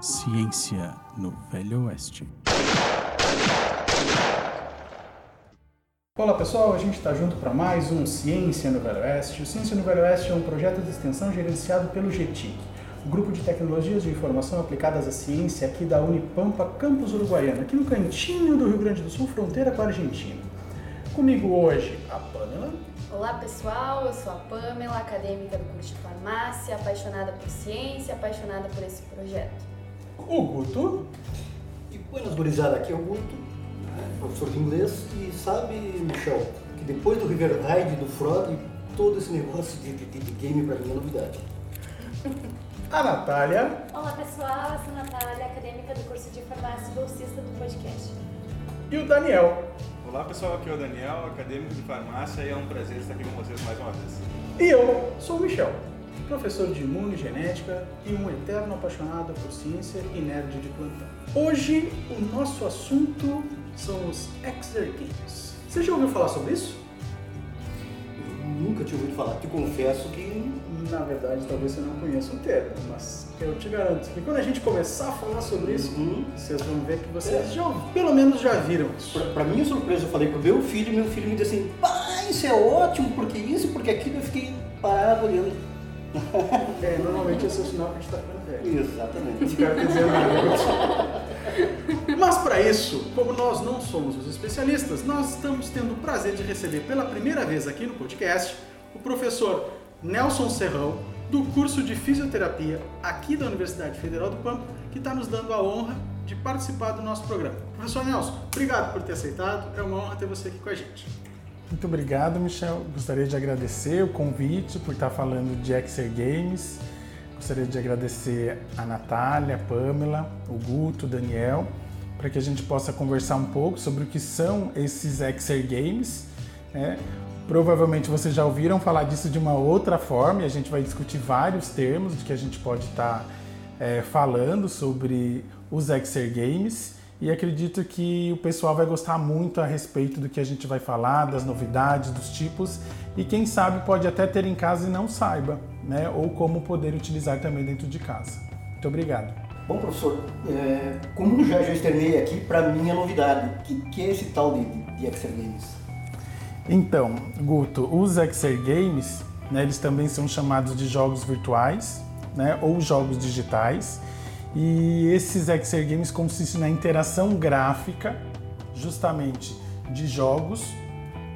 Ciência no Velho Oeste. Olá pessoal, a gente está junto para mais um Ciência no Velho Oeste. O Ciência no Velho Oeste é um projeto de extensão gerenciado pelo GETIC, o Grupo de Tecnologias de Informação Aplicadas à Ciência aqui da Unipampa, campus uruguaiano, aqui no cantinho do Rio Grande do Sul, fronteira com a Argentina. Comigo hoje a Pamela. Olá pessoal, eu sou a Pamela, acadêmica do curso de farmácia, apaixonada por ciência, apaixonada por esse projeto. O Guto. E buenas gurizada, aqui é o Guto, né, professor de inglês, e sabe, Michel, que depois do River Ride do Frog, todo esse negócio de, de, de game pra mim é novidade. A Natália. Olá pessoal, eu sou a Natália, acadêmica do curso de farmácia e bolsista do podcast. E o Daniel. Olá pessoal, aqui é o Daniel, acadêmico de farmácia e é um prazer estar aqui com vocês mais uma vez. E eu sou o Michel, professor de imunogenética e um eterno apaixonado por ciência e nerd de plantão. Hoje o nosso assunto são os Exer Games. Você já ouviu falar sobre isso? Eu nunca tinha ouvido falar, te confesso que Na verdade, talvez você não conheça o termo, mas eu te garanto que quando a gente começar a falar sobre isso, Uhum. vocês vão ver que vocês já, pelo menos já viram isso. Pra, pra minha surpresa, eu falei com o meu filho, e meu filho me disse assim, pai, isso é ótimo, porque isso, porque aquilo, eu fiquei parado olhando. É, normalmente esse é o sinal que a gente está ficando velho. Exatamente. Nada. Mas para isso, como nós não somos os especialistas, nós estamos tendo o prazer de receber pela primeira vez aqui no podcast o professor Nelson Serrão, do curso de fisioterapia aqui da Universidade Federal do Pampa, que está nos dando a honra de participar do nosso programa. Professor Nelson, obrigado por ter aceitado, é uma honra ter você aqui com a gente. Muito obrigado, Michel. Gostaria de agradecer o convite por estar falando de Exer Games. Gostaria de agradecer a Natália, a Pamela, o Guto, o Daniel, para que a gente possa conversar um pouco sobre o que são esses Exer Games. né? Provavelmente vocês já ouviram falar disso de uma outra forma e a gente vai discutir vários termos de que a gente pode estar é, falando sobre os Exer Games e acredito que o pessoal vai gostar muito a respeito do que a gente vai falar, das novidades, dos tipos e quem sabe pode até ter em casa e não saiba, né? Ou como poder utilizar também dentro de casa. Muito obrigado. Bom, professor, é, como já, já externei aqui, pra mim é novidade. O que, que é esse tal de, de, de Exer Games? Então, Guto, os Exer Games, né, eles também são chamados de jogos virtuais, né, ou jogos digitais. E esses Exer Games consistem na interação gráfica, justamente de jogos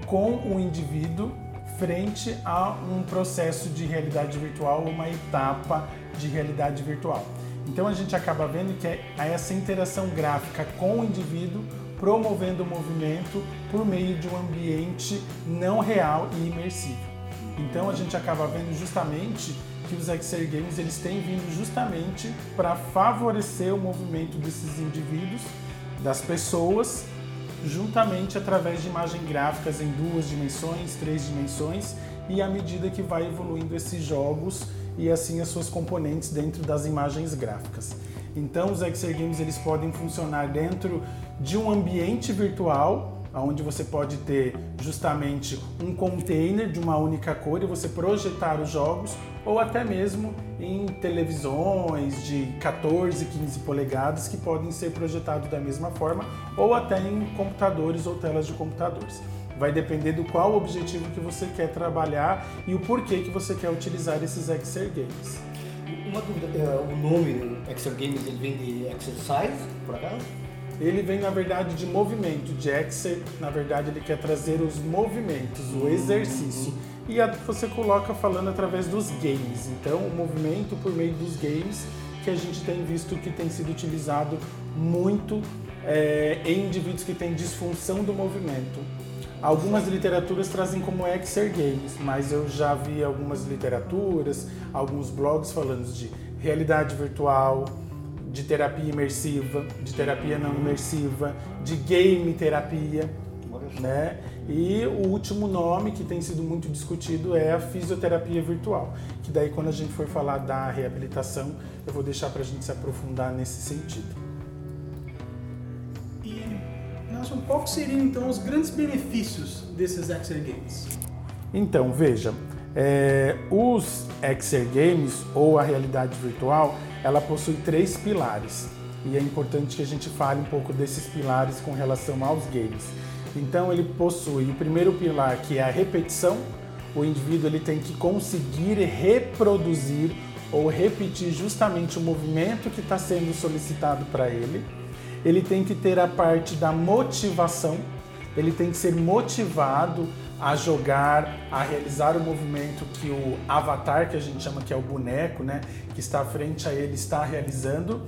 com o indivíduo frente a um processo de realidade virtual, uma etapa de realidade virtual. Então a gente acaba vendo que é essa interação gráfica com o indivíduo promovendo o movimento por meio de um ambiente não real e imersivo. Então a gente acaba vendo justamente que os Exer Games eles têm vindo justamente para favorecer o movimento desses indivíduos, das pessoas, juntamente através de imagens gráficas em duas dimensões, três dimensões, e à medida que vai evoluindo esses jogos e assim as suas componentes dentro das imagens gráficas. Então os Exer Games eles podem funcionar dentro de um ambiente virtual, onde você pode ter justamente um container de uma única cor e você projetar os jogos, ou até mesmo em televisões de 14, 15 polegadas que podem ser projetados da mesma forma, ou até em computadores ou telas de computadores. Vai depender do qual objetivo que você quer trabalhar e o porquê que você quer utilizar esses Exer Games. Uma dúvida, é, o nome Exer Games ele vem de exercise, por acaso? Ele vem, na verdade, de movimento. De Exer, na verdade, ele quer trazer os movimentos, o exercício. E a- você coloca falando através dos games. Então, o movimento por meio dos games que a gente tem visto que tem sido utilizado muito é, em indivíduos que têm disfunção do movimento. Algumas literaturas trazem como Exer Games, mas eu já vi algumas literaturas, alguns blogs falando de realidade virtual, de terapia imersiva, de terapia não imersiva, de game terapia, né? E o último nome que tem sido muito discutido é a fisioterapia virtual, que daí quando a gente for falar da reabilitação, eu vou deixar para a gente se aprofundar nesse sentido. E, Nelson, quais seriam então os grandes benefícios desses Exer Games? Então, veja, É, os XR Games ou a realidade virtual, ela possui três pilares e é importante que a gente fale um pouco desses pilares com relação aos games. Então ele possui o primeiro pilar que é a repetição. O indivíduo ele tem que conseguir reproduzir ou repetir justamente o movimento que está sendo solicitado para ele. Ele tem que ter a parte da motivação. Ele tem que ser motivado a jogar, a realizar o movimento que o avatar, que a gente chama que é o boneco, né, que está à frente a ele, está realizando.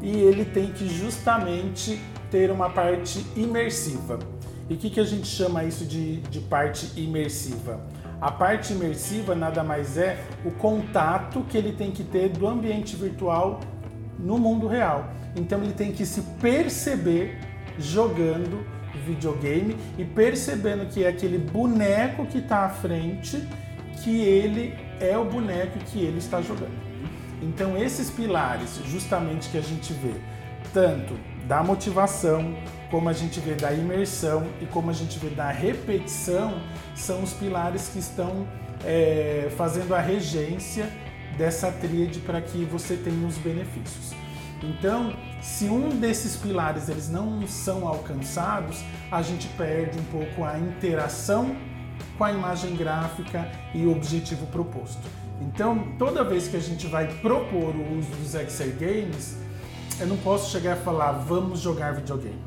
E ele tem que justamente ter uma parte imersiva. E o que, que a gente chama isso de, de parte imersiva? A parte imersiva nada mais é o contato que ele tem que ter do ambiente virtual no mundo real. Então ele tem que se perceber jogando videogame e percebendo que é aquele boneco que está à frente, que ele é o boneco que ele está jogando. Então esses pilares, justamente que a gente vê, tanto da motivação, como a gente vê da imersão e como a gente vê da repetição, são os pilares que estão é, fazendo a regência dessa tríade para que você tenha os benefícios. Então, se um desses pilares eles não são alcançados, a gente perde um pouco a interação com a imagem gráfica e o objetivo proposto. Então, toda vez que a gente vai propor o uso dos XR Games, eu não posso chegar e falar, vamos jogar videogame.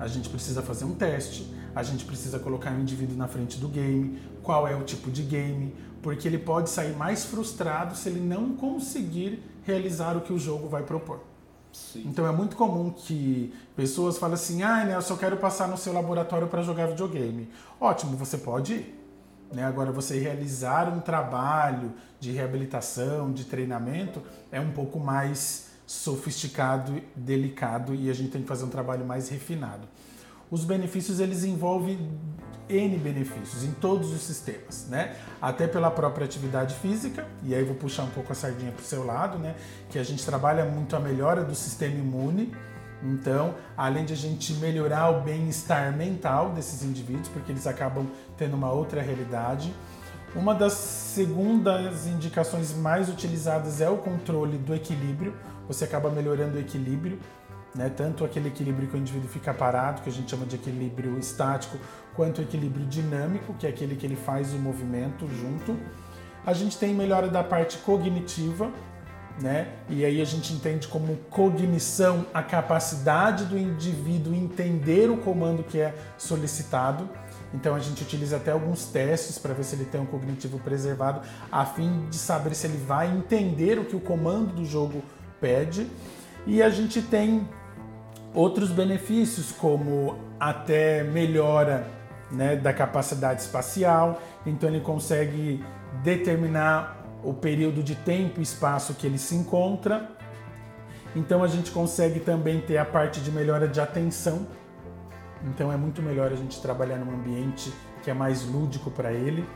A gente precisa fazer um teste, a gente precisa colocar o um indivíduo na frente do game, qual é o tipo de game, porque ele pode sair mais frustrado se ele não conseguir realizar o que o jogo vai propor. Sim. Então é muito comum que pessoas falem assim: ah, né, eu só quero passar no seu laboratório para jogar videogame. Ótimo, você pode ir. Né? Agora, você realizar um trabalho de reabilitação, de treinamento, é um pouco mais sofisticado, delicado e a gente tem que fazer um trabalho mais refinado. Os benefícios eles envolvem N benefícios em todos os sistemas, né? Até pela própria atividade física, e aí vou puxar um pouco a sardinha para o seu lado, né? Que a gente trabalha muito a melhora do sistema imune. Então, além de a gente melhorar o bem-estar mental desses indivíduos, porque eles acabam tendo uma outra realidade, uma das segundas indicações mais utilizadas é o controle do equilíbrio, você acaba melhorando o equilíbrio, né? tanto aquele equilíbrio que o indivíduo fica parado, que a gente chama de equilíbrio estático, quanto o equilíbrio dinâmico, que é aquele que ele faz o movimento junto. A gente tem melhora da parte cognitiva, né? E aí a gente entende como cognição a capacidade do indivíduo entender o comando que é solicitado. Então a gente utiliza até alguns testes para ver se ele tem um cognitivo preservado, a fim de saber se ele vai entender o que o comando do jogo pede. E a gente tem outros benefícios, como até melhora né, da capacidade espacial, então ele consegue determinar o período de tempo e espaço que ele se encontra. Então a gente consegue também ter a parte de melhora de atenção. Então é muito melhor a gente trabalhar num ambiente que é mais lúdico para ele.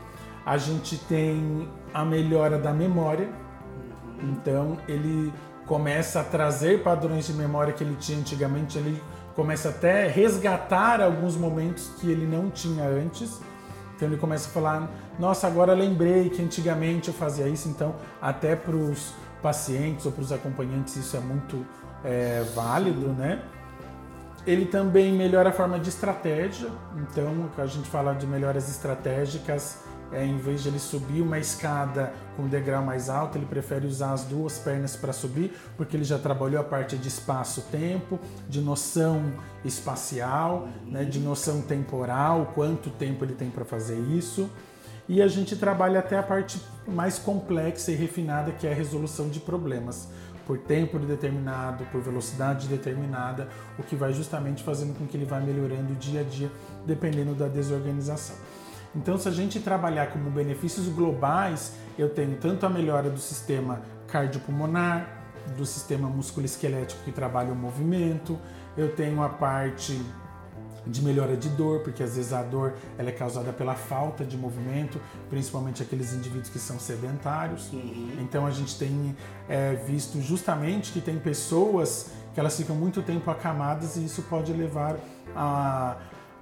A gente tem a melhora da memória. Então ele começa a trazer padrões de memória que ele tinha antigamente, ele começa até a resgatar alguns momentos que ele não tinha antes. Então ele começa a falar: Nossa, agora lembrei que antigamente eu fazia isso. Então, até para os pacientes ou para os acompanhantes, isso é muito é, válido, né? Ele também melhora a forma de estratégia. Então, a gente fala de melhoras estratégicas é, em vez de ele subir uma escada com um degrau mais alto, ele prefere usar as duas pernas para subir, porque ele já trabalhou a parte de espaço-tempo, de noção espacial, né, de noção temporal, quanto tempo ele tem para fazer isso. E a gente trabalha até a parte mais complexa e refinada, que é a resolução de problemas por tempo determinado, por velocidade determinada, o que vai justamente fazendo com que ele vá melhorando dia a dia, dependendo da desorganização. Então, se a gente trabalhar como benefícios globais, eu tenho tanto a melhora do sistema cardiopulmonar, do sistema musculoesquelético que trabalha o movimento, eu tenho a parte de melhora de dor, porque às vezes a dor ela é causada pela falta de movimento, principalmente aqueles indivíduos que são sedentários. Uhum. Então a gente tem é, visto justamente que tem pessoas que elas ficam muito tempo acamadas e isso pode levar a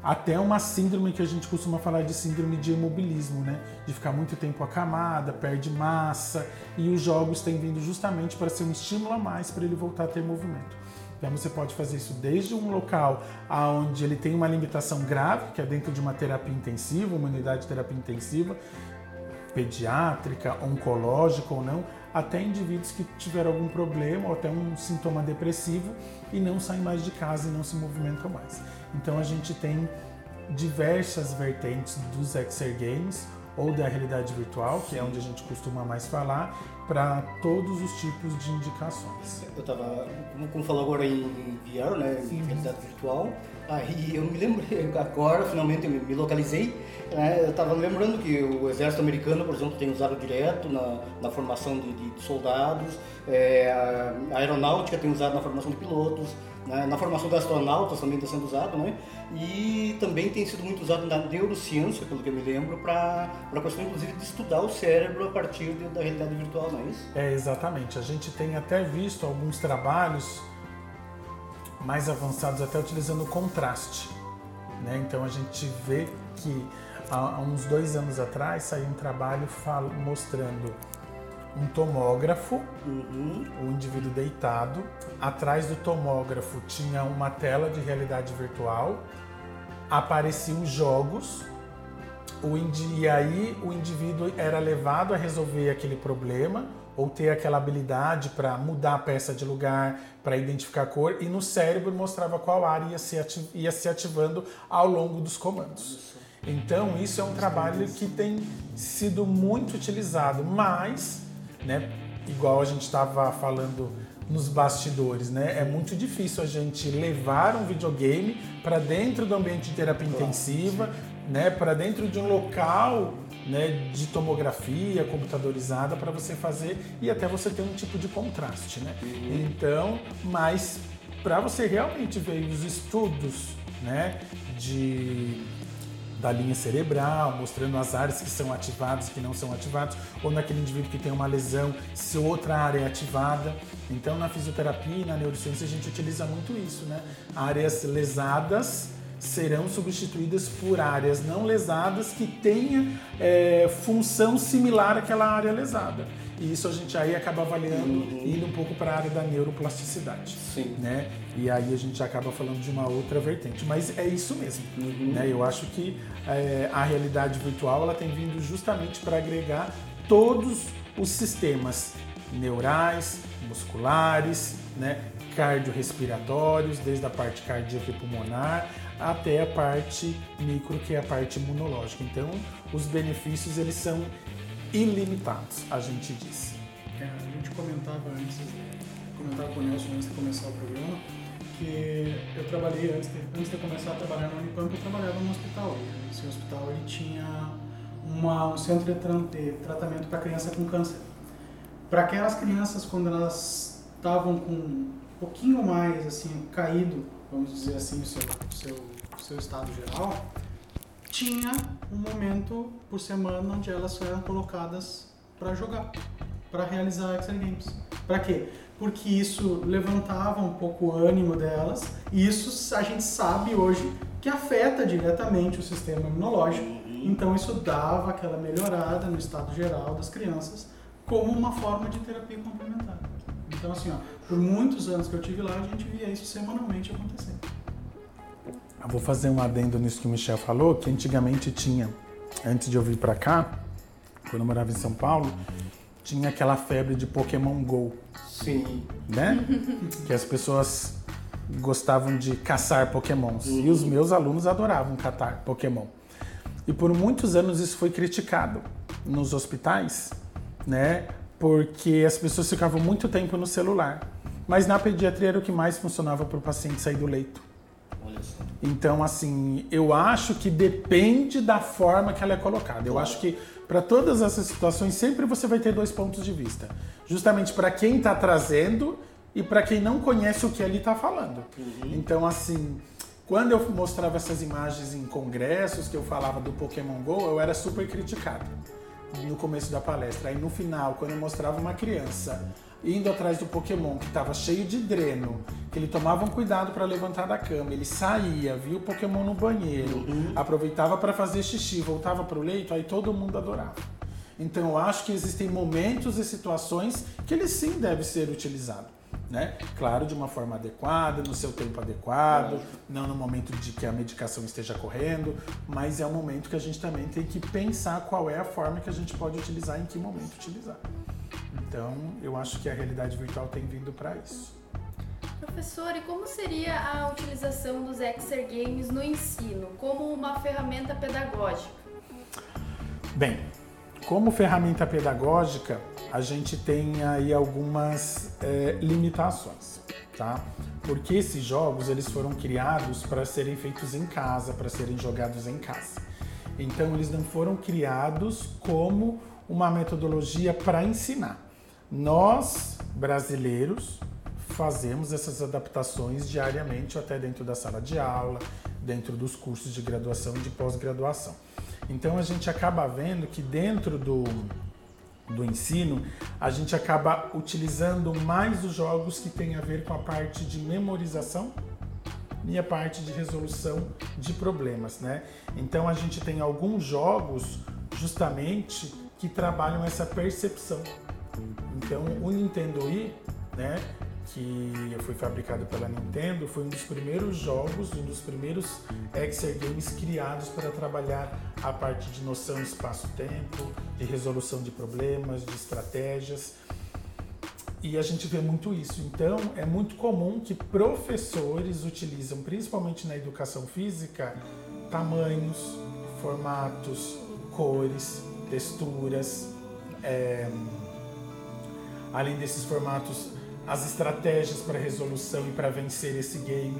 até uma síndrome que a gente costuma falar de síndrome de imobilismo, né? De ficar muito tempo acamada, perde massa, e os jogos têm vindo justamente para ser um estímulo a mais para ele voltar a ter movimento. Então você pode fazer isso desde um local onde ele tem uma limitação grave, que é dentro de uma terapia intensiva, uma unidade de terapia intensiva, pediátrica, oncológica ou não, até indivíduos que tiveram algum problema ou até um sintoma depressivo e não saem mais de casa e não se movimentam mais. Então a gente tem diversas vertentes dos Exer Games ou da realidade virtual, que é onde a gente costuma mais falar, para todos os tipos de indicações. Eu estava, como falou agora em VR, né, em realidade virtual, aí eu me lembrei, agora finalmente eu me localizei, né, eu estava lembrando que o exército americano, por exemplo, tem usado direto na, na formação de, de soldados, é, a aeronáutica tem usado na formação de pilotos, né? Na formação de astronautas também está sendo usado, né? E também tem sido muito usado na neurociência, pelo que eu me lembro, para a questão, inclusive, de estudar o cérebro a partir de, da realidade virtual, não é isso? É, exatamente. A gente tem até visto alguns trabalhos mais avançados, até utilizando contraste. Né? Então a gente vê que há uns dois anos atrás saiu um trabalho mostrando um tomógrafo, uhum. o indivíduo deitado. Atrás do tomógrafo tinha uma tela de realidade virtual, apareciam jogos, o e aí o indivíduo era levado a resolver aquele problema ou ter aquela habilidade para mudar a peça de lugar, para identificar a cor, e no cérebro mostrava qual área ia se, ativ ia se ativando ao longo dos comandos. Então, isso é um trabalho que tem sido muito utilizado, mas né? Igual a gente estava falando nos bastidores, né? É muito difícil a gente levar um videogame para dentro do ambiente de terapia intensiva, né? Para dentro de um local, né? De tomografia computadorizada para você fazer e até você ter um tipo de contraste, né? Uhum. Então, mas para você realmente ver os estudos, né? De da linha cerebral, mostrando as áreas que são ativadas, que não são ativadas, ou naquele indivíduo que tem uma lesão, se outra área é ativada. Então, na fisioterapia e na neurociência, a gente utiliza muito isso, né? Áreas lesadas serão substituídas por áreas não lesadas que tenham é, função similar àquela área lesada. E isso a gente aí acaba avaliando uhum. indo um pouco para a área da neuroplasticidade. Sim. Né? E aí a gente acaba falando de uma outra vertente. Mas é isso mesmo. Uhum. Né? Eu acho que é, a realidade virtual ela tem vindo justamente para agregar todos os sistemas neurais, musculares, né? cardiorrespiratórios, desde a parte cardíaca e pulmonar até a parte micro, que é a parte imunológica. Então, os benefícios eles são ilimitados, a gente disse. É, a gente comentava antes, comentava com o Nelson antes de começar o programa, que eu trabalhei antes de, antes de começar a trabalhar na Unipamp, eu trabalhava no hospital. E esse hospital ele tinha uma, um centro de tratamento para criança com câncer. Para aquelas crianças, quando elas estavam com um pouquinho mais assim caído, vamos dizer assim, o seu, seu, seu estado geral, tinha um momento por semana onde elas eram colocadas para jogar, para realizar Excel Games. Para quê? Porque isso levantava um pouco o ânimo delas e isso a gente sabe hoje que afeta diretamente o sistema imunológico. Então isso dava aquela melhorada no estado geral das crianças como uma forma de terapia complementar. Então assim, ó, por muitos anos que eu tive lá, a gente via isso semanalmente acontecendo. Eu vou fazer um adendo nisso que o Michel falou, que antigamente tinha, antes de eu vir para cá, quando eu morava em São Paulo, tinha aquela febre de Pokémon Go. Sim. Né? que as pessoas gostavam de caçar Pokémons. Uhum. E os meus alunos adoravam catar Pokémon. E por muitos anos isso foi criticado nos hospitais, né? Porque as pessoas ficavam muito tempo no celular. Mas na pediatria era o que mais funcionava para o paciente sair do leito. Então, assim, eu acho que depende da forma que ela é colocada. Eu acho que para todas essas situações sempre você vai ter dois pontos de vista. Justamente para quem está trazendo e para quem não conhece o que ele está falando. Uhum. Então, assim, quando eu mostrava essas imagens em congressos que eu falava do Pokémon Go, eu era super criticado. no começo da palestra. Aí no final, quando eu mostrava uma criança indo atrás do Pokémon que estava cheio de dreno, ele tomava um cuidado para levantar da cama, ele saía, via o Pokémon no banheiro, aproveitava para fazer xixi, voltava para o leito, aí todo mundo adorava. Então eu acho que existem momentos e situações que ele sim deve ser utilizado. Né? Claro, de uma forma adequada, no seu tempo adequado, não no momento de que a medicação esteja correndo, mas é um momento que a gente também tem que pensar qual é a forma que a gente pode utilizar, em que momento utilizar. Então, eu acho que a realidade virtual tem vindo para isso. Professor, e como seria a utilização dos Exer Games no ensino, como uma ferramenta pedagógica? Bem, como ferramenta pedagógica, a gente tem aí algumas é, limitações, tá? Porque esses jogos eles foram criados para serem feitos em casa, para serem jogados em casa. Então eles não foram criados como uma metodologia para ensinar. Nós, brasileiros, fazemos essas adaptações diariamente, até dentro da sala de aula, dentro dos cursos de graduação e de pós-graduação. Então a gente acaba vendo que dentro do, do ensino, a gente acaba utilizando mais os jogos que têm a ver com a parte de memorização e a parte de resolução de problemas, né? Então a gente tem alguns jogos justamente que trabalham essa percepção. Então o Nintendo Wii, né, que foi fabricado pela Nintendo, foi um dos primeiros jogos, um dos primeiros Exer Games criados para trabalhar a parte de noção espaço-tempo, de resolução de problemas, de estratégias. E a gente vê muito isso. Então, é muito comum que professores utilizam, principalmente na educação física, tamanhos, formatos, cores, texturas. É... Além desses formatos, as estratégias para resolução e para vencer esse game.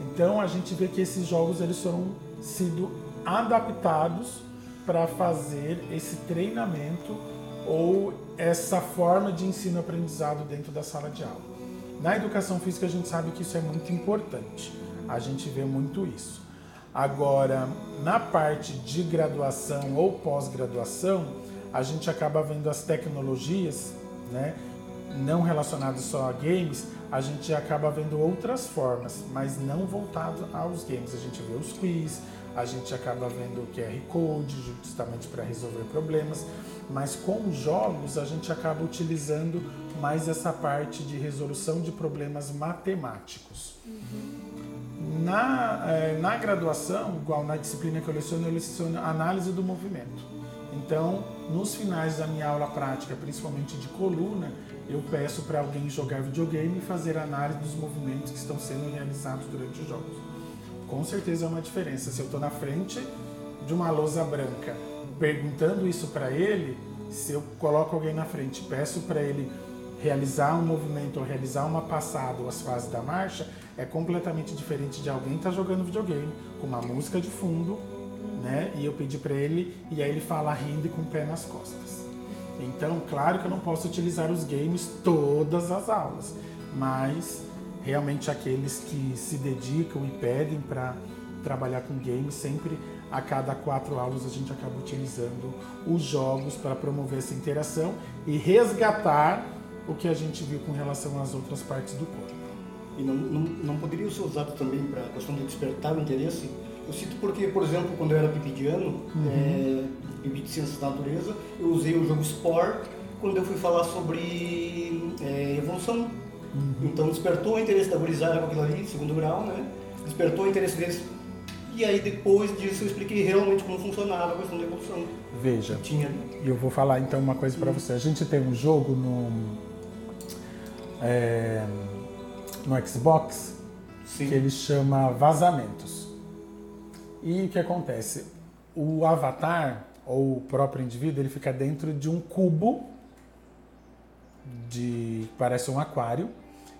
Então a gente vê que esses jogos eles foram sido adaptados para fazer esse treinamento ou essa forma de ensino-aprendizado dentro da sala de aula. Na educação física a gente sabe que isso é muito importante. A gente vê muito isso. Agora, na parte de graduação ou pós-graduação, a gente acaba vendo as tecnologias, né? Não relacionados só a games, a gente acaba vendo outras formas, mas não voltado aos games. A gente vê os quiz, a gente acaba vendo o QR Code, justamente para resolver problemas, mas com jogos a gente acaba utilizando mais essa parte de resolução de problemas matemáticos. Uhum. Na, eh, na graduação, igual na disciplina que eu leciono, eu leciono análise do movimento. Então, nos finais da minha aula prática, principalmente de coluna, eu peço para alguém jogar videogame e fazer análise dos movimentos que estão sendo realizados durante os jogos. Com certeza é uma diferença. Se eu estou na frente de uma lousa branca perguntando isso para ele, se eu coloco alguém na frente peço para ele realizar um movimento ou realizar uma passada ou as fases da marcha, é completamente diferente de alguém estar tá jogando videogame com uma música de fundo, né? E eu pedir para ele e aí ele fala rindo e com o pé nas costas. Então, claro que eu não posso utilizar os games todas as aulas, mas realmente aqueles que se dedicam e pedem para trabalhar com games, sempre a cada quatro aulas a gente acaba utilizando os jogos para promover essa interação e resgatar o que a gente viu com relação às outras partes do corpo. E não, não, não poderia ser usado também para a questão de despertar o interesse? Eu cito porque, por exemplo, quando eu era pipidiano, uhum. é, de ciências da natureza, eu usei o jogo Spore quando eu fui falar sobre é, evolução. Uhum. Então despertou o interesse da gurizada com aquilo ali, segundo grau, né? Despertou o interesse deles. E aí depois disso eu expliquei realmente como funcionava a questão da evolução. Veja, tinha. E eu vou falar então uma coisa para uhum. você. A gente tem um jogo no é, no Xbox Sim. que ele chama Vazamentos. E o que acontece? O avatar, ou o próprio indivíduo, ele fica dentro de um cubo de parece um aquário,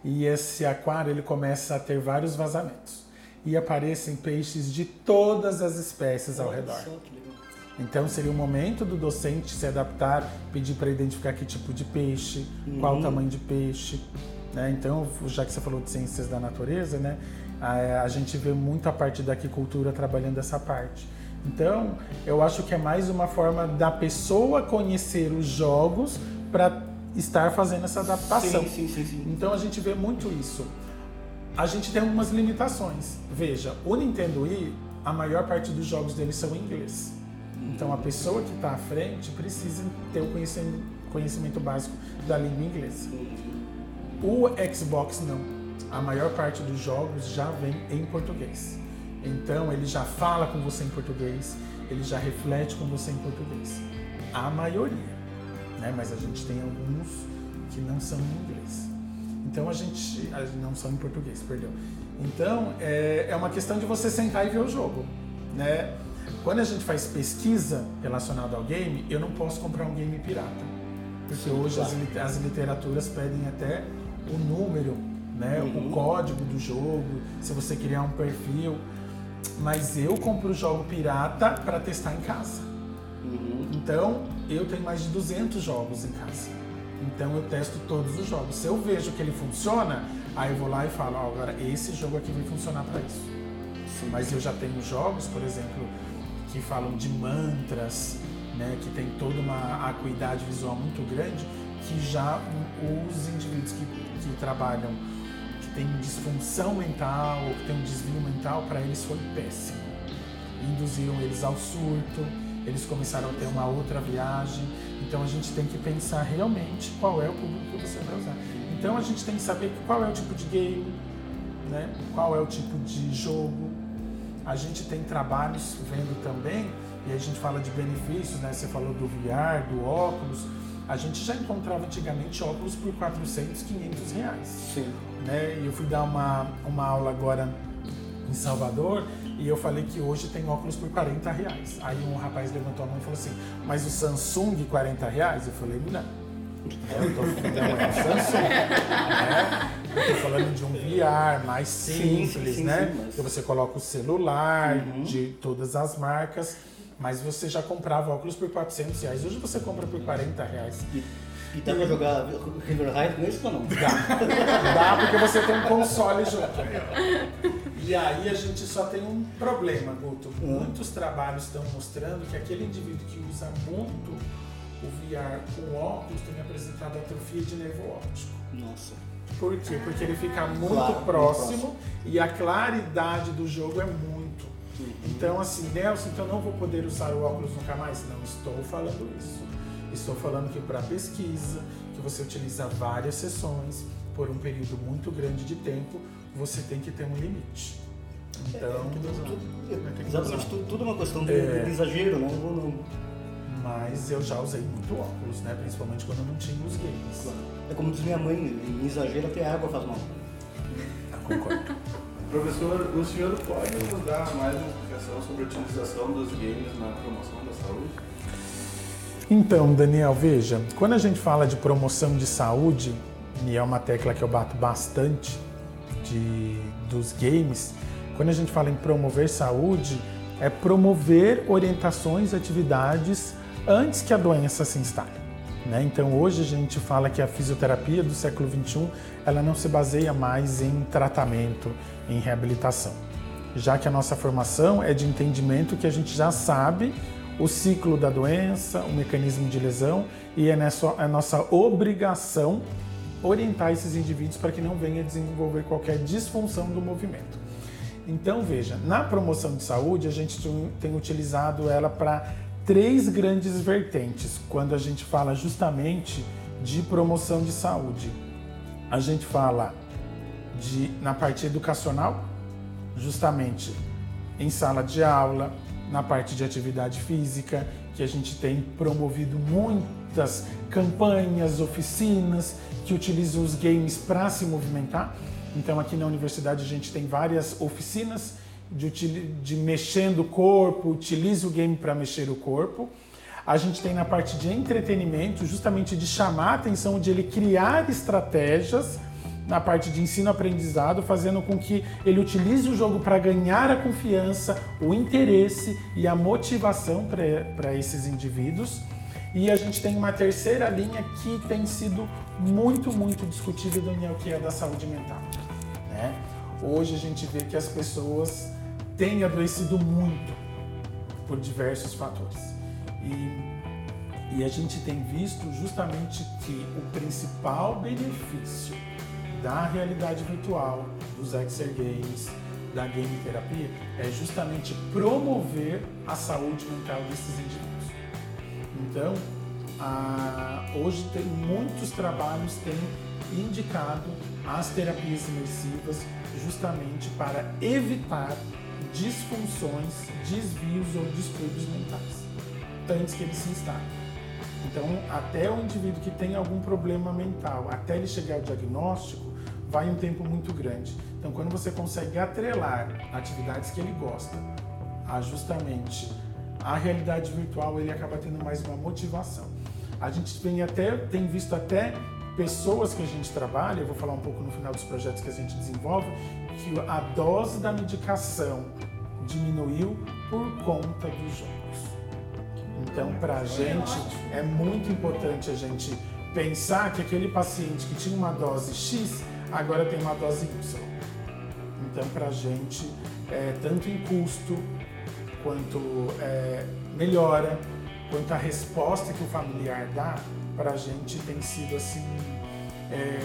e esse aquário ele começa a ter vários vazamentos. E aparecem peixes de todas as espécies ao redor. Então seria o momento do docente se adaptar, pedir para identificar que tipo de peixe, uhum. qual o tamanho de peixe. Né? Então, já que você falou de ciências da natureza, né? A, a gente vê muito a parte da aquicultura trabalhando essa parte. Então, eu acho que é mais uma forma da pessoa conhecer os jogos para estar fazendo essa adaptação. Sim, sim, sim, sim. Então a gente vê muito isso. A gente tem algumas limitações. Veja, o Nintendo Wii, a maior parte dos jogos dele são em inglês. Então a pessoa que está à frente precisa ter o conhecimento, conhecimento básico da língua inglesa. O Xbox não. A maior parte dos jogos já vem em português. Então ele já fala com você em português, ele já reflete com você em português. A maioria, né? Mas a gente tem alguns que não são em inglês. Então a gente, não são em português, perdão. Então é, é uma questão de você sentar e ver o jogo, né? Quando a gente faz pesquisa relacionada ao game, eu não posso comprar um game pirata, porque Sim, hoje as, claro. lit- as literaturas pedem até o número, né? Uhum. O código do jogo, se você criar um perfil. Mas eu compro o jogo pirata para testar em casa. Uhum. Então, eu tenho mais de 200 jogos em casa. Então, eu testo todos os jogos. Se eu vejo que ele funciona, aí eu vou lá e falo: ó, agora esse jogo aqui vai funcionar para isso. Mas eu já tenho jogos, por exemplo, que falam de mantras, né, que tem toda uma acuidade visual muito grande, que já os indivíduos que, que trabalham, têm disfunção mental, ou que têm um desvio mental, para eles foi péssimo induziram eles ao surto, eles começaram a ter uma outra viagem. Então a gente tem que pensar realmente qual é o público que você vai usar. Então a gente tem que saber qual é o tipo de game, né? qual é o tipo de jogo. A gente tem trabalhos vendo também, e a gente fala de benefícios, né? Você falou do VR, do óculos. A gente já encontrava antigamente óculos por 400, 500 reais Sim. Né? E eu fui dar uma, uma aula agora em Salvador e eu falei que hoje tem óculos por 40 reais. Aí um rapaz levantou a mão e falou assim, mas o Samsung 40 reais? Eu falei, não. Eu tô falando é Samsung, né? Eu tô falando de um VR mais Sim, simples, sim, sim, né? sim, mas- Que você coloca o celular Uhum. de todas as marcas, mas você já comprava óculos por 400 reais. Hoje você compra por 40 reais. E, dá pra jogar River Raid com isso ou não? Dá. Dá porque você tem um console junto. E aí a gente só tem um problema, Guto. Muitos trabalhos estão mostrando que aquele indivíduo que usa muito o VR com óculos tem apresentado atrofia de nervo óptico. Nossa. Por quê? Porque ele fica muito Claro, muito próximo, próximo. e a claridade do jogo é muito. Então, assim, Nelson, então não vou poder usar o óculos nunca mais? Não estou falando isso. Estou falando que para pesquisa, que você utiliza várias sessões por um período muito grande de tempo, você tem que ter um limite. Então, Exatamente, tudo, tudo é uma questão de, É. de exagero, né? Ou não. mas eu já usei muito óculos, né? Principalmente quando eu não tinha os games. É como diz minha mãe, em exagero até água faz mal. Ah, concordo. Professor, o senhor pode nos dar mais uma explicação sobre a utilização dos games na promoção da saúde? Então, Daniel, veja, quando a gente fala de promoção de saúde, e é uma tecla que eu bato bastante de, dos games, quando a gente fala em promover saúde, é promover orientações atividades antes que a doença se instale. né? Então, hoje a gente fala que a fisioterapia do século XXI ela não se baseia mais em tratamento, em reabilitação, já que a nossa formação é de entendimento que a gente já sabe o ciclo da doença, o mecanismo de lesão e é nessa- é nossa obrigação orientar esses indivíduos para que não venha desenvolver qualquer disfunção do movimento. Então veja, na promoção de saúde a gente tem- utilizado ela para três grandes vertentes quando a gente fala justamente de promoção de saúde. A gente fala de na parte educacional, justamente em sala de aula, na parte de atividade física, que a gente tem promovido muitas campanhas, oficinas que utilizam os games para se movimentar. Então, aqui na universidade, a gente tem várias oficinas de, de mexendo o corpo, utiliza o game para mexer o corpo. A gente tem na parte de entretenimento, justamente de chamar a atenção, de ele criar estratégias na parte de ensino-aprendizado, fazendo com que ele utilize o jogo para ganhar a confiança, o interesse e a motivação para esses indivíduos. E a gente tem uma terceira linha que tem sido muito, muito discutida, Daniel, que é da saúde mental. né? Hoje a gente vê que as pessoas têm adoecido muito por diversos fatores. E, e a gente tem visto justamente que o principal benefício da realidade virtual, dos XR Games, da game terapia, é justamente promover a saúde mental desses indivíduos. Então, a, hoje tem muitos trabalhos têm indicado as terapias imersivas justamente para evitar disfunções, desvios ou distúrbios mentais antes que eles se instalem. Então, até o indivíduo que tem algum problema mental, até ele chegar ao diagnóstico, vai um tempo muito grande. Então, quando você consegue atrelar atividades que ele gosta a justamente a realidade virtual, ele acaba tendo mais uma motivação. A gente tem até tem visto até pessoas que a gente trabalha, eu vou falar um pouco no final dos projetos que a gente desenvolve, que a dose da medicação diminuiu por conta dos jogos. Então, para a gente, é muito importante a gente pensar que aquele paciente que tinha uma dose X, agora tem uma dose Y. Então, para a gente, é, tanto em custo, quanto é, melhora, quanto a resposta que o familiar dá, para a gente tem sido assim é,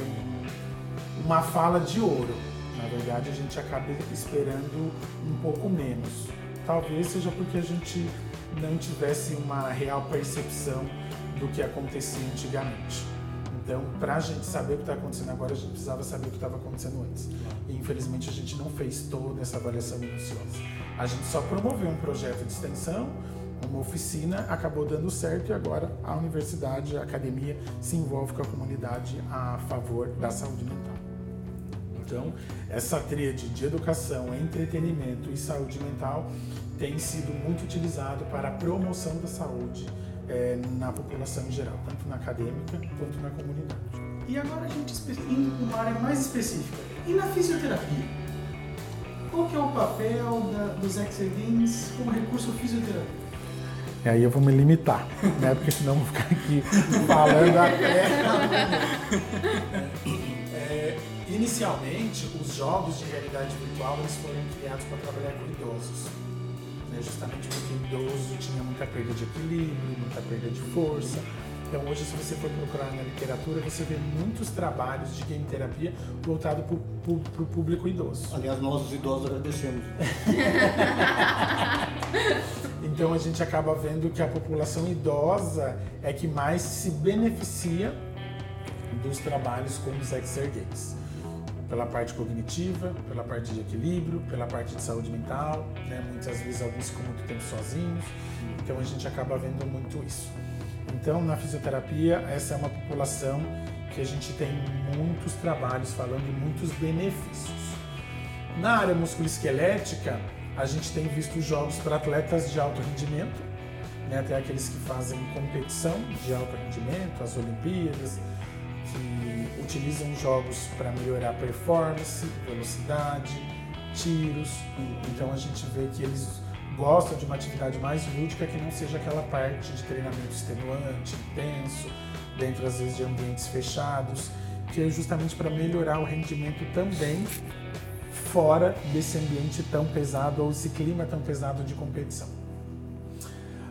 uma fala de ouro. Na verdade, a gente acaba esperando um pouco menos. Talvez seja porque a gente não tivesse uma real percepção do que acontecia antigamente. Então, para a gente saber o que está acontecendo agora, a gente precisava saber o que estava acontecendo antes. E infelizmente a gente não fez toda essa avaliação minuciosa. A gente só promoveu um projeto de extensão, uma oficina, acabou dando certo e agora a universidade, a academia se envolve com a comunidade a favor da saúde mental. Então, essa tríade de educação, entretenimento e saúde mental tem sido muito utilizado para a promoção da saúde é, na população em geral, tanto na acadêmica quanto na comunidade. E agora a gente indo para uma área mais específica. E na fisioterapia? Qual que é o papel da, dos XR Games como recurso fisioterápico? E aí eu vou me limitar, né? Porque senão eu vou ficar aqui falando até. É, inicialmente, os jogos de realidade virtual eles foram criados para trabalhar com idosos né? justamente porque o idoso tinha muita perda de equilíbrio, muita perda de força. Então hoje se você for procurar na literatura, você vê muitos trabalhos de game terapia voltado para o público idoso. Aliás, nós os idosos agradecemos. então a gente acaba vendo que a população idosa é que mais se beneficia dos trabalhos como os Games pela parte cognitiva, pela parte de equilíbrio, pela parte de saúde mental, né? muitas vezes alguns ficam muito tempo sozinhos, então a gente acaba vendo muito isso. Então, na fisioterapia, essa é uma população que a gente tem muitos trabalhos falando muitos benefícios. Na área musculoesquelética, a gente tem visto jogos para atletas de alto rendimento, né? até aqueles que fazem competição de alto rendimento, as Olimpíadas, utilizam jogos para melhorar performance, velocidade, tiros. Então a gente vê que eles gostam de uma atividade mais lúdica que não seja aquela parte de treinamento extenuante, intenso, dentro às vezes de ambientes fechados, que é justamente para melhorar o rendimento também fora desse ambiente tão pesado ou esse clima tão pesado de competição.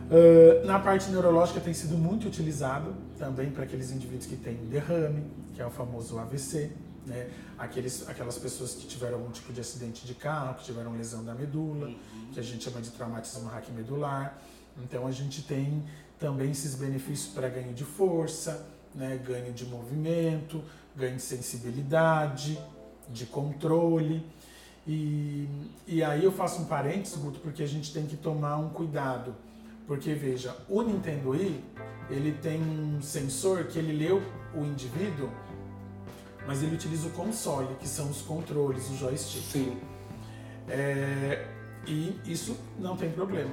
Uh, na parte neurológica tem sido muito utilizado também para aqueles indivíduos que têm derrame, que é o famoso AVC, né? Aqueles, aquelas pessoas que tiveram algum tipo de acidente de carro, que tiveram lesão da medula, uhum. que a gente chama de traumatismo raquimedular. Então a gente tem também esses benefícios para ganho de força, né? ganho de movimento, ganho de sensibilidade, de controle. E, e aí eu faço um parênteses, Guto, porque a gente tem que tomar um cuidado porque veja, o Nintendo Wii, ele tem um sensor que ele leu o indivíduo, mas ele utiliza o console, que são os controles, o joystick. Sim. É, e isso não tem problema.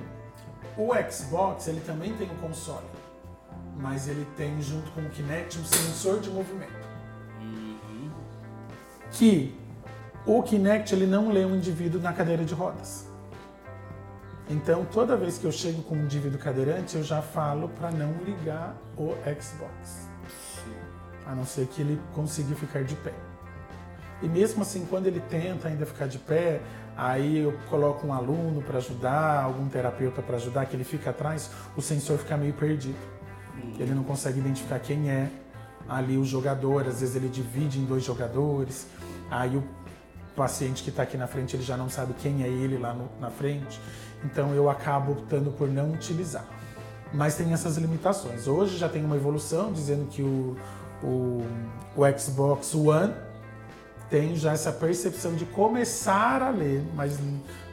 O Xbox, ele também tem um console, mas ele tem junto com o Kinect um sensor de movimento. Uhum. Que o Kinect ele não lê um indivíduo na cadeira de rodas. Então, toda vez que eu chego com um indivíduo cadeirante, eu já falo para não ligar o Xbox. A não ser que ele consiga ficar de pé. E mesmo assim, quando ele tenta ainda ficar de pé, aí eu coloco um aluno para ajudar, algum terapeuta para ajudar, que ele fica atrás, o sensor fica meio perdido. Ele não consegue identificar quem é ali o jogador, às vezes ele divide em dois jogadores, aí o paciente que está aqui na frente ele já não sabe quem é ele lá no- na frente, então eu acabo optando por não utilizar. Mas tem essas limitações. Hoje já tem uma evolução dizendo que o, o, o Xbox One tem já essa percepção de começar a ler, mas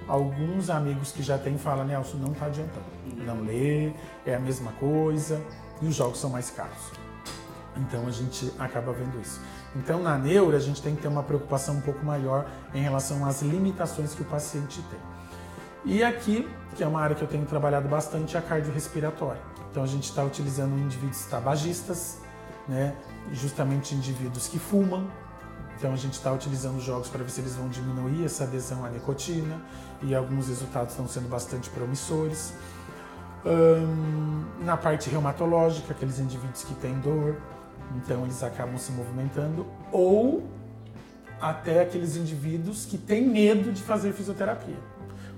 alguns amigos que já têm falam, Nelson, não está adiantando. Não lê, é a mesma coisa e os jogos são mais caros. Então a gente acaba vendo isso. Então na neura a gente tem que ter uma preocupação um pouco maior em relação às limitações que o paciente tem. E aqui, que é uma área que eu tenho trabalhado bastante, é a cardiorrespiratória. Então a gente está utilizando indivíduos tabagistas, né? justamente indivíduos que fumam. Então a gente está utilizando jogos para ver se eles vão diminuir essa adesão à nicotina e alguns resultados estão sendo bastante promissores. Na parte reumatológica, aqueles indivíduos que têm dor, então eles acabam se movimentando, ou até aqueles indivíduos que têm medo de fazer fisioterapia.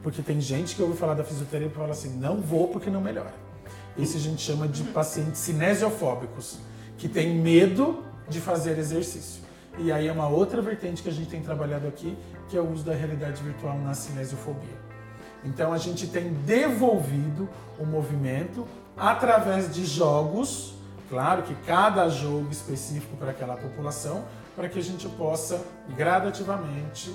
Porque tem gente que ouve falar da fisioterapia e fala assim, não vou porque não melhora. Esse a gente chama de pacientes cinesiofóbicos, que tem medo de fazer exercício. E aí é uma outra vertente que a gente tem trabalhado aqui, que é o uso da realidade virtual na cinesiofobia. Então a gente tem devolvido o movimento através de jogos, claro que cada jogo específico para aquela população, para que a gente possa gradativamente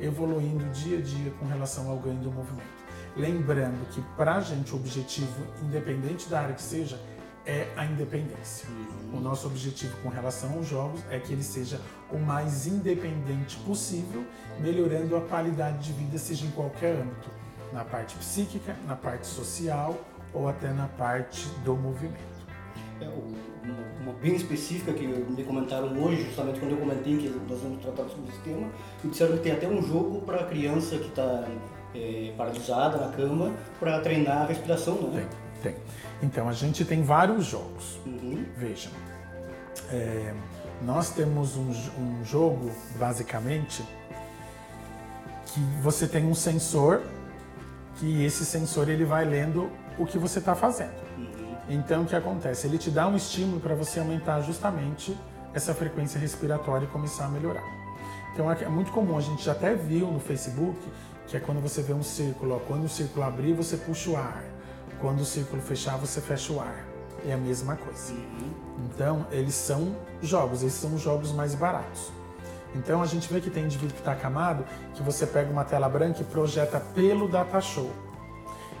evoluindo dia a dia com relação ao ganho do movimento. Lembrando que para a gente o objetivo, independente da área que seja, é a independência. O nosso objetivo com relação aos jogos é que ele seja o mais independente possível, melhorando a qualidade de vida, seja em qualquer âmbito, na parte psíquica, na parte social ou até na parte do movimento. É, uma, bem específica que me comentaram hoje, justamente quando eu comentei que nós vamos tratar sobre esse tema, e disseram que tem até um jogo para criança que está paralisada na cama para treinar a respiração, né? Tem, tem. Então a gente tem vários jogos. Uhum. Vejam, é, nós temos um, um jogo, basicamente, que você tem um sensor, que esse sensor ele vai lendo o que você está fazendo. Então o que acontece? Ele te dá um estímulo para você aumentar justamente essa frequência respiratória e começar a melhorar. Então é muito comum, a gente já até viu no Facebook, que é quando você vê um círculo, ó, quando o círculo abrir, você puxa o ar. Quando o círculo fechar, você fecha o ar. É a mesma coisa. Então, eles são jogos, esses são os jogos mais baratos. Então, a gente vê que tem indivíduo que está acamado, que você pega uma tela branca e projeta pelo datashow.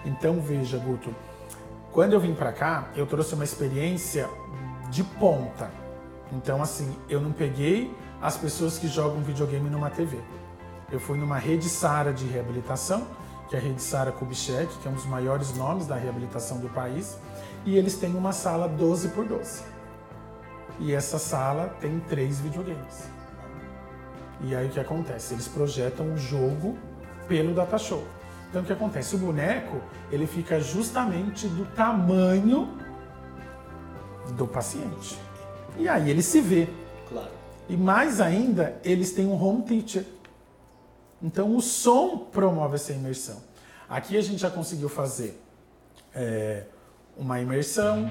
Então, veja, Guto, quando eu vim para cá, eu trouxe uma experiência de ponta. Então, assim, eu não peguei as pessoas que jogam videogame numa TV. Eu fui numa rede Sara de reabilitação, que é a rede Sara Kubitschek, que é um dos maiores nomes da reabilitação do país, e eles têm uma sala 12 por 12. E essa sala tem três videogames. E aí o que acontece? Eles projetam o jogo pelo datashow. Então o que acontece? O boneco ele fica justamente do tamanho do paciente. E aí ele se vê. Claro. E mais ainda, eles têm um home teacher. Então o som promove essa imersão. Aqui a gente já conseguiu fazer é, uma imersão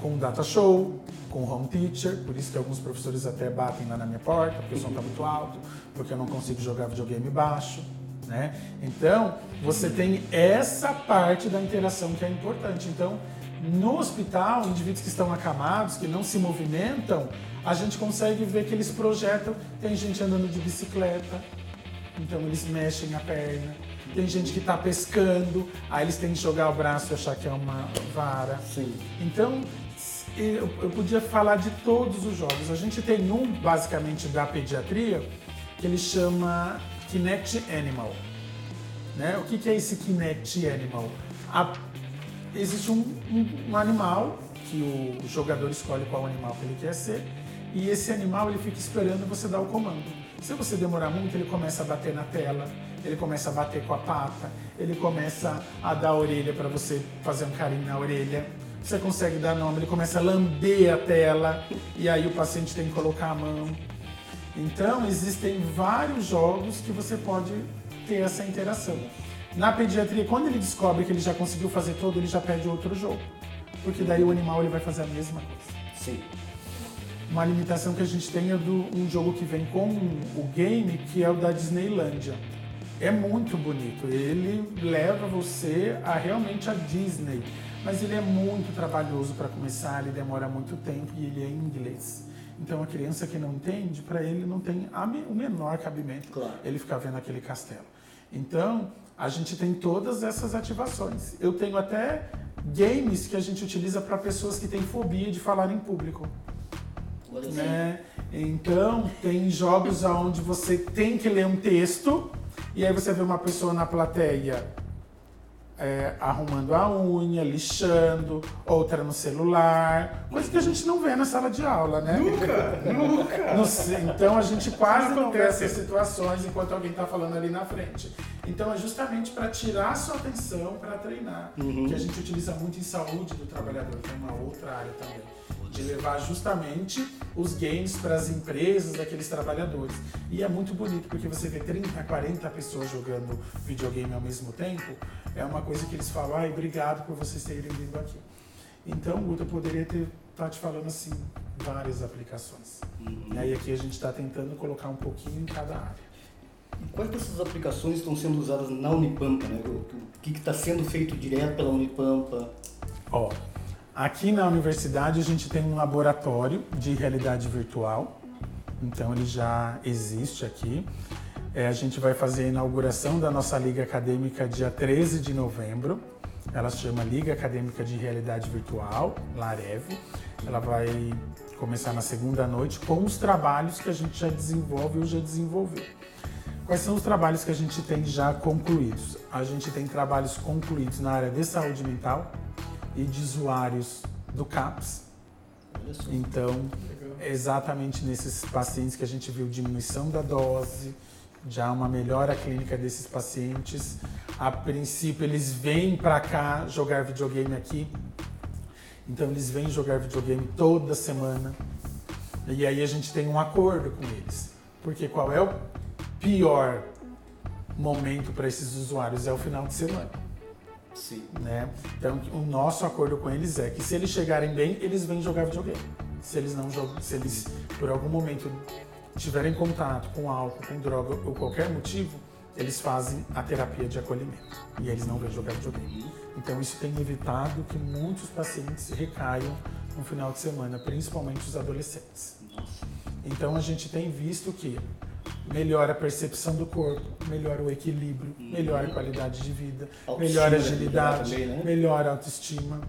com um data show, com um home teacher, por isso que alguns professores até batem lá na minha porta, porque o som está muito alto, porque eu não consigo jogar videogame baixo. Né? Então, você tem essa parte da interação que é importante. Então, no hospital, indivíduos que estão acamados, que não se movimentam, a gente consegue ver que eles projetam. Tem gente andando de bicicleta, então eles mexem a perna. Tem gente que está pescando, aí eles têm que jogar o braço e achar que é uma vara. Sim. Então, eu, eu podia falar de todos os jogos. A gente tem um, basicamente, da pediatria, que ele chama Kinect Animal. Né? O que, que é esse Kinect Animal? A- existe um, um- um animal que o jogador escolhe qual animal que ele quer ser, e esse animal ele fica esperando você dar o comando. Se você demorar muito, ele começa a bater na tela, ele começa a bater com a pata, ele começa a dar a orelha para você fazer um carinho na orelha. Você consegue dar nome, ele começa a lamber a tela e aí o paciente tem que colocar a mão. Então existem vários jogos que você pode ter essa interação. Na pediatria, quando ele descobre que ele já conseguiu fazer todo, ele já pede outro jogo. Porque daí o animal ele vai fazer a mesma coisa. Sim. Uma limitação que a gente tem é do um jogo que vem com o game, que é o da Disneylândia. É muito bonito. Ele leva você a realmente a Disney. Mas ele é muito trabalhoso para começar, ele demora muito tempo e ele é em inglês. Então a criança que não entende, para ele não tem o menor cabimento Claro. ele ficar vendo aquele castelo. Então a gente tem todas essas ativações. Eu tenho até games que a gente utiliza para pessoas que têm fobia de falar em público né? Então, tem jogos onde você tem que ler um texto e aí você vê uma pessoa na plateia é, arrumando a unha, lixando, outra no celular, coisa que a gente não vê na sala de aula, né? Nunca, nunca. Então a gente quase Não não vê essas situações enquanto alguém está falando ali na frente. Então é justamente para tirar a sua atenção, para treinar, Uhum. que a gente utiliza muito em saúde do trabalhador, que é uma outra área também. De levar justamente os games para as empresas daqueles trabalhadores. E é muito bonito porque você vê 30, 40 pessoas jogando videogame ao mesmo tempo. É uma coisa que eles falam, ai, obrigado por vocês terem vindo aqui. Então, Guto, eu poderia ter tá te falando assim várias aplicações. E aqui a gente está tentando colocar um pouquinho em cada área. E quais dessas aplicações estão sendo usadas na Unipampa? Né? O que está sendo feito direto pela Unipampa? Ó, aqui na universidade a gente tem um laboratório de realidade virtual. Então ele já existe aqui. É, a gente vai fazer a inauguração da nossa liga acadêmica dia 13 de novembro. Ela se chama Liga Acadêmica de Realidade Virtual, Larev. Ela vai começar na segunda noite com os trabalhos que a gente já desenvolve ou já desenvolveu. Quais são os trabalhos que a gente tem já concluídos? A gente tem trabalhos concluídos na área de saúde mental e de usuários do CAPS. Então, exatamente nesses pacientes que a gente viu diminuição da dose, já uma melhora clínica desses pacientes. A princípio, eles vêm para cá jogar videogame aqui. Então, eles vêm jogar videogame toda semana. E aí a gente tem um acordo com eles. Porque qual é o pior momento para esses usuários? É o final de semana Sim. né? Então, o nosso acordo com eles é que se eles chegarem bem, eles vêm jogar videogame. Se eles não jogam, se eles por algum momento tiverem contato com álcool, com droga ou qualquer motivo, eles fazem a terapia de acolhimento e eles não vêm jogar videogame. Então, isso tem evitado que muitos pacientes recaiam no final de semana, principalmente os adolescentes. Então a gente tem visto que melhora a percepção do corpo, melhora o equilíbrio, melhora a qualidade de vida, Autoestima melhora a deve agilidade, também, né? melhora a autoestima.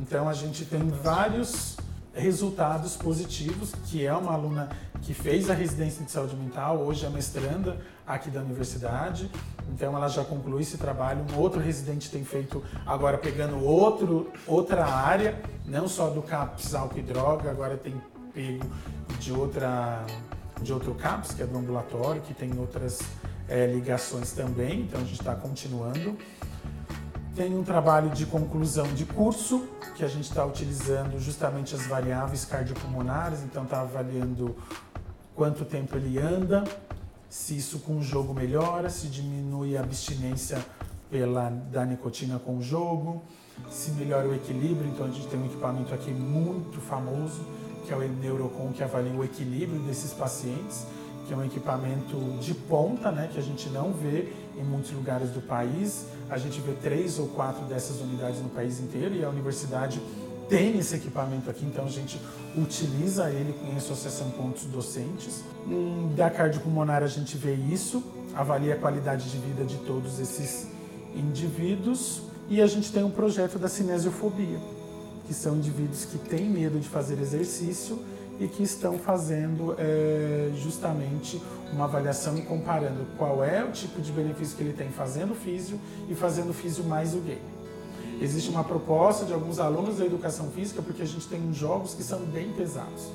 Então a gente tem vários resultados positivos, que é uma aluna que fez a residência de saúde mental, hoje é mestranda aqui da universidade. Então ela já concluiu esse trabalho. Um outro residente tem feito agora pegando outro, outra área, não só do CAPS álcool e droga, agora tem pego de outra de outro CAPS, que é do ambulatório, que tem outras eh, ligações também, então a gente está continuando. Tem um trabalho de conclusão de curso, que a gente está utilizando justamente as variáveis cardiopulmonares, então está avaliando quanto tempo ele anda, se isso com o jogo melhora, se diminui a abstinência pela, da nicotina com o jogo, se melhora o equilíbrio, então a gente tem um equipamento aqui muito famoso, que é o Neurocon, que avalia o equilíbrio desses pacientes, que é um equipamento de ponta, né, que a gente não vê em muitos lugares do país. A gente vê três ou quatro dessas unidades no país inteiro e a universidade tem esse equipamento aqui, então a gente utiliza ele em associação com outros docentes. Da cardiopulmonar a gente vê isso, avalia a qualidade de vida de todos esses indivíduos e a gente tem um projeto da cinesiofobia, que são indivíduos que têm medo de fazer exercício e que estão fazendo é, justamente uma avaliação e comparando qual é o tipo de benefício que ele tem fazendo físio e fazendo físio mais o game. Existe uma proposta de alguns alunos da educação física porque a gente tem uns jogos que são bem pesados.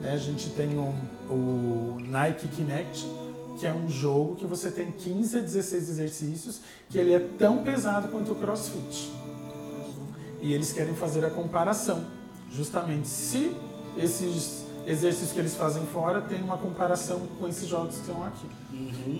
né? A gente tem um- o Nike Kinect, que é um jogo que você tem 15 a 16 exercícios, que ele é tão pesado quanto o CrossFit. E eles querem fazer a comparação, justamente se esses exercícios que eles fazem fora tem uma comparação com esses jogos que estão aqui.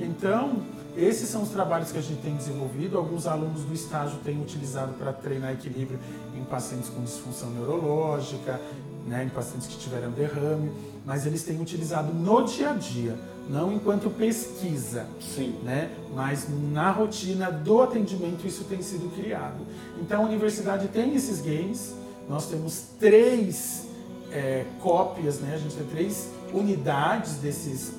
Então, esses são os trabalhos que a gente tem desenvolvido. Alguns alunos do estágio têm utilizado para treinar equilíbrio em pacientes com disfunção neurológica, né, em pacientes que tiveram derrame, mas eles têm utilizado no dia a dia, não enquanto pesquisa, Sim. né, mas na rotina do atendimento isso tem sido criado. Então a universidade tem esses games, nós temos três é, cópias, né, a gente tem três unidades desses,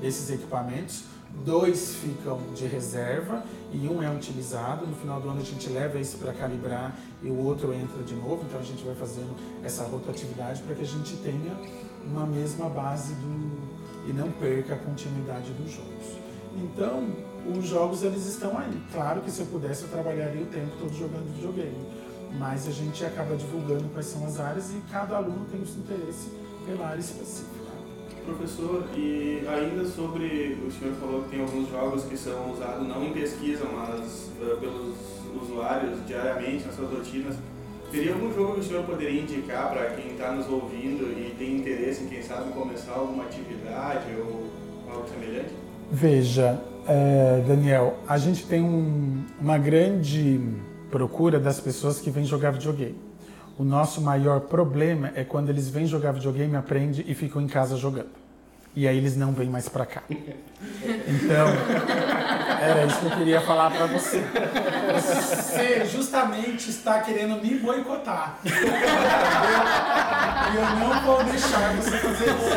desses equipamentos, dois ficam de reserva e um é utilizado. No final do ano a gente leva esse para calibrar e o outro entra de novo. Então a gente vai fazendo essa rotatividade para que a gente tenha uma mesma base do e não perca a continuidade dos jogos. Então os jogos eles estão aí. Claro que se eu pudesse eu trabalharia o tempo todo jogando videogame, mas a gente acaba divulgando quais são as áreas e cada aluno tem o seu interesse pela área específica. Professor, e ainda sobre, o senhor falou que tem alguns jogos que são usados não em pesquisa, mas eh, pelos usuários diariamente nas suas rotinas. Teria algum jogo que o senhor poderia indicar para quem está nos ouvindo e tem interesse em, quem sabe, começar alguma atividade ou algo semelhante? Veja, é, Daniel, a gente tem um- uma grande procura das pessoas que vêm jogar videogame. O nosso maior problema é quando eles vêm jogar videogame, aprendem e ficam em casa jogando. E aí eles não vêm mais pra cá. Então, era isso que eu queria falar pra você. Você justamente está querendo me boicotar. E eu não vou deixar você fazer isso.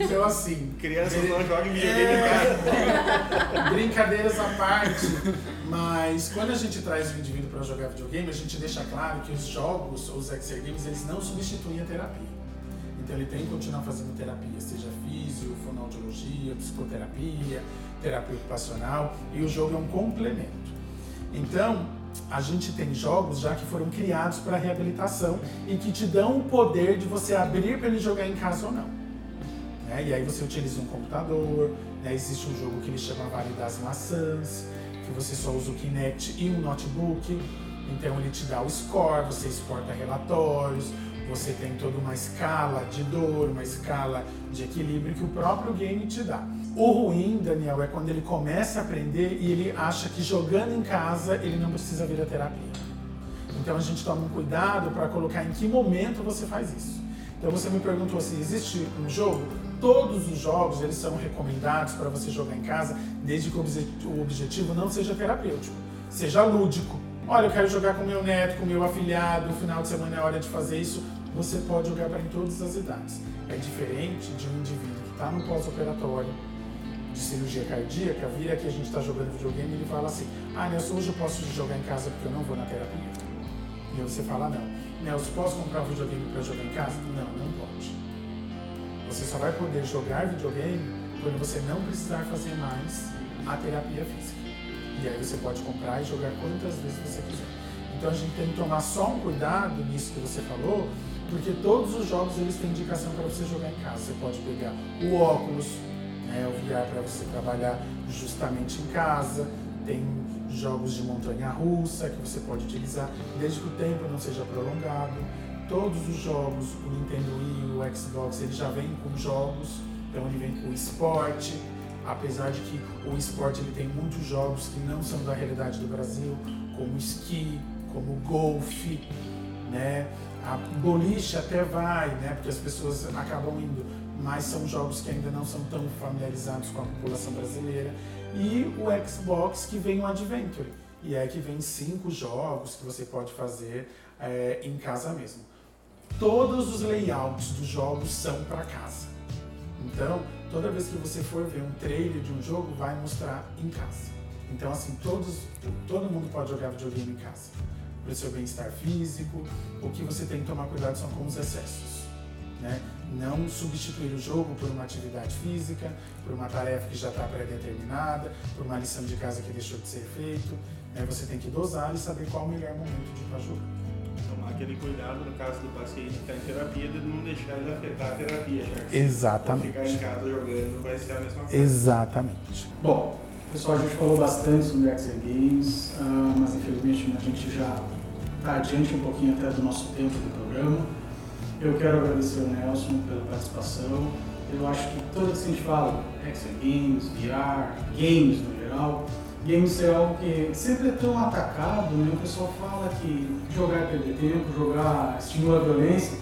Então, assim, Crianças não jogam videogame é, brincadeiras à parte, mas quando a gente traz o indivíduo para jogar videogame, a gente deixa claro que os jogos, os Exer Games, eles não substituem a terapia. Então ele tem que continuar fazendo terapia, seja físio, fonoaudiologia, psicoterapia, terapia ocupacional, e o jogo é um complemento. Então, a gente tem jogos já que foram criados para reabilitação e que te dão o poder de você abrir para ele jogar em casa ou não né? E aí você utiliza um computador, né? existe um jogo que ele chama Vale das Maçãs, que você só usa o Kinect e um notebook, então ele te dá o score, você exporta relatórios, você tem toda uma escala de dor, uma escala de equilíbrio que o próprio game te dá. O ruim, Daniel, é quando ele começa a aprender e ele acha que jogando em casa ele não precisa vir a terapia. Então a gente toma um cuidado para colocar em que momento você faz isso. Então você me perguntou assim, existe um jogo? Todos os jogos eles são recomendados para você jogar em casa, desde que o objetivo não seja terapêutico, seja lúdico. Olha, eu quero jogar com meu neto, com meu afilhado, no final de semana é hora de fazer isso. Você pode jogar para em todas as idades. É diferente de um indivíduo que está no pós-operatório, de cirurgia cardíaca, vira que a gente está jogando videogame e ele fala assim: Ah, Nelson, hoje eu posso jogar em casa porque eu não vou na terapia. E aí você fala: Não. Nelson, posso comprar um videogame para jogar em casa? Não, não pode. Você só vai poder jogar videogame quando você não precisar fazer mais a terapia física. E aí você pode comprar e jogar quantas vezes você quiser. Então a gente tem que tomar só um cuidado nisso que você falou, porque todos os jogos eles têm indicação para você jogar em casa. Você pode pegar o óculos, né, o VR para você trabalhar justamente em casa. Tem jogos de montanha russa que você pode utilizar desde que o tempo não seja prolongado. Todos os jogos, o Nintendo Wii, o Xbox, ele já vem com jogos, então ele vem com esporte, apesar de que o esporte ele tem muitos jogos que não são da realidade do Brasil, como esqui, como golfe, né? A boliche até vai, né? Porque as pessoas acabam indo, mas são jogos que ainda não são tão familiarizados com a população brasileira. E o Xbox que vem o Adventure, e é que vem cinco jogos que você pode fazer é, em casa mesmo. Todos os layouts dos jogos são para casa. Então, toda vez que você for ver um trailer de um jogo, vai mostrar em casa. Então, assim, todos, todo mundo pode jogar videogame em casa. Para o seu bem-estar físico, o que você tem que tomar cuidado são com os excessos. Né? Não substituir o jogo por uma atividade física, por uma tarefa que já está pré-determinada, por uma lição de casa que deixou de ser feito. Né? Você tem que dosar e saber qual o melhor momento de estar jogando. Tomar aquele cuidado no caso do paciente que está em terapia de não deixar ele afetar a terapia, já que Exatamente. ficar em casa jogando vai ser a mesma coisa. Exatamente. Bom, pessoal, a gente falou bastante sobre Axel Games, ah, mas infelizmente a gente já está adiante um pouquinho até do nosso tempo do programa. Eu quero agradecer ao Nelson pela participação. Eu acho que toda vez que a gente fala Extra Games, VR, games no geral, games é algo que sempre é tão atacado, né? O pessoal fala que jogar é perder tempo, jogar estimula a violência.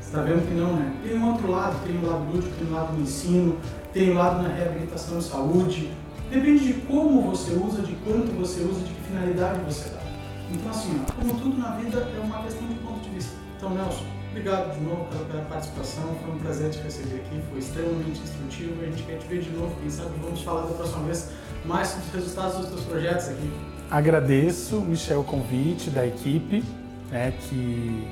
Você está vendo que não, né? Tem um outro lado, tem o um lado lúdico, tem o um lado do ensino, tem o um lado na reabilitação de saúde. Depende de como você usa, de quanto você usa, de que finalidade você dá. Então, assim, ó, como tudo na vida, é uma questão de ponto de vista. Então, Nelson, obrigado de novo pela, pela participação. Foi um prazer te receber aqui. Foi extremamente instrutivo. A gente quer te ver de novo. Quem sabe vamos falar da próxima vez mais sobre os resultados dos teus projetos aqui. Agradeço, Michel, o convite da equipe né, que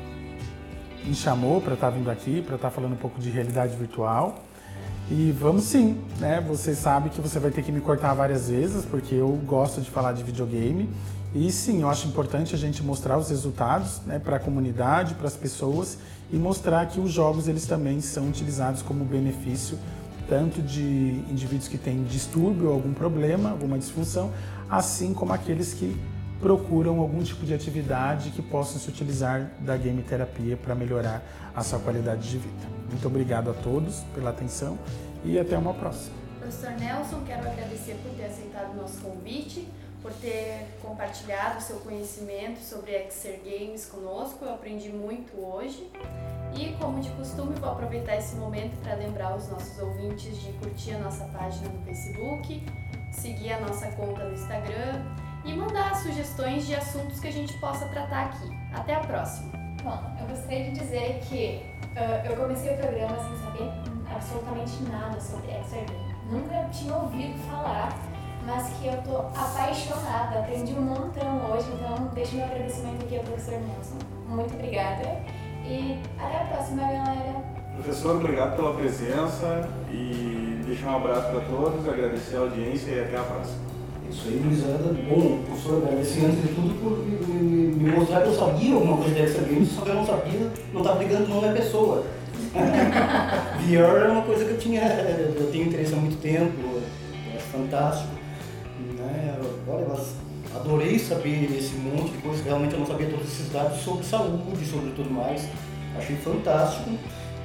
me chamou para estar vindo aqui, para estar falando um pouco de realidade virtual. E vamos sim, né? Você sabe que você vai ter que me cortar várias vezes, porque eu gosto de falar de videogame. E sim, eu acho importante a gente mostrar os resultados né, para a comunidade, para as pessoas e mostrar que os jogos eles também são utilizados como benefício tanto de indivíduos que têm distúrbio, algum problema, alguma disfunção, assim como aqueles que procuram algum tipo de atividade que possam se utilizar da game terapia para melhorar a sua qualidade de vida. Muito obrigado a todos pela atenção e até uma próxima. Professor Nelson, quero agradecer por ter aceitado o nosso convite, por ter compartilhado seu conhecimento sobre Exer Games conosco. Eu aprendi muito hoje. E, como de costume, vou aproveitar esse momento para lembrar os nossos ouvintes de curtir a nossa página no Facebook, seguir a nossa conta no Instagram e mandar sugestões de assuntos que a gente possa tratar aqui. Até a próxima! Bom, eu gostaria de dizer que uh, eu comecei o programa sem saber absolutamente nada sobre Exergame. Nunca tinha ouvido falar, mas que eu tô apaixonada, aprendi um montão hoje, então deixo meu agradecimento aqui ao professor Nelson. Muito obrigada e até a próxima, galera! Professor, obrigado pela presença e deixar um abraço para todos, agradecer a audiência e até a próxima. Isso aí, gurizada. Bom, professor, agradecer antes de tudo por me, me mostrar que eu sabia alguma coisa dessa game, só que eu não sabia, não estava ligando não é pessoa. VR é uma coisa que eu tinha, eu tenho interesse há muito tempo, é fantástico. Olha, mas adorei saber esse monte de coisas, realmente eu não sabia todos esses dados sobre saúde, sobre tudo mais. Achei fantástico.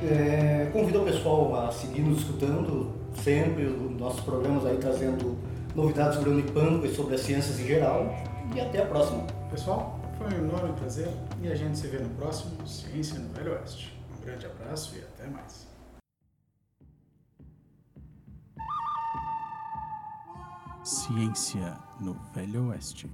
É, convido o pessoal a seguir nos escutando sempre, os nossos programas aí trazendo novidades sobre o Unipampa e sobre as ciências em geral. E até a próxima. Pessoal, foi um enorme prazer e a gente se vê no próximo Ciência no Velho Oeste. Um grande abraço e até mais. Ciência no Velho Oeste.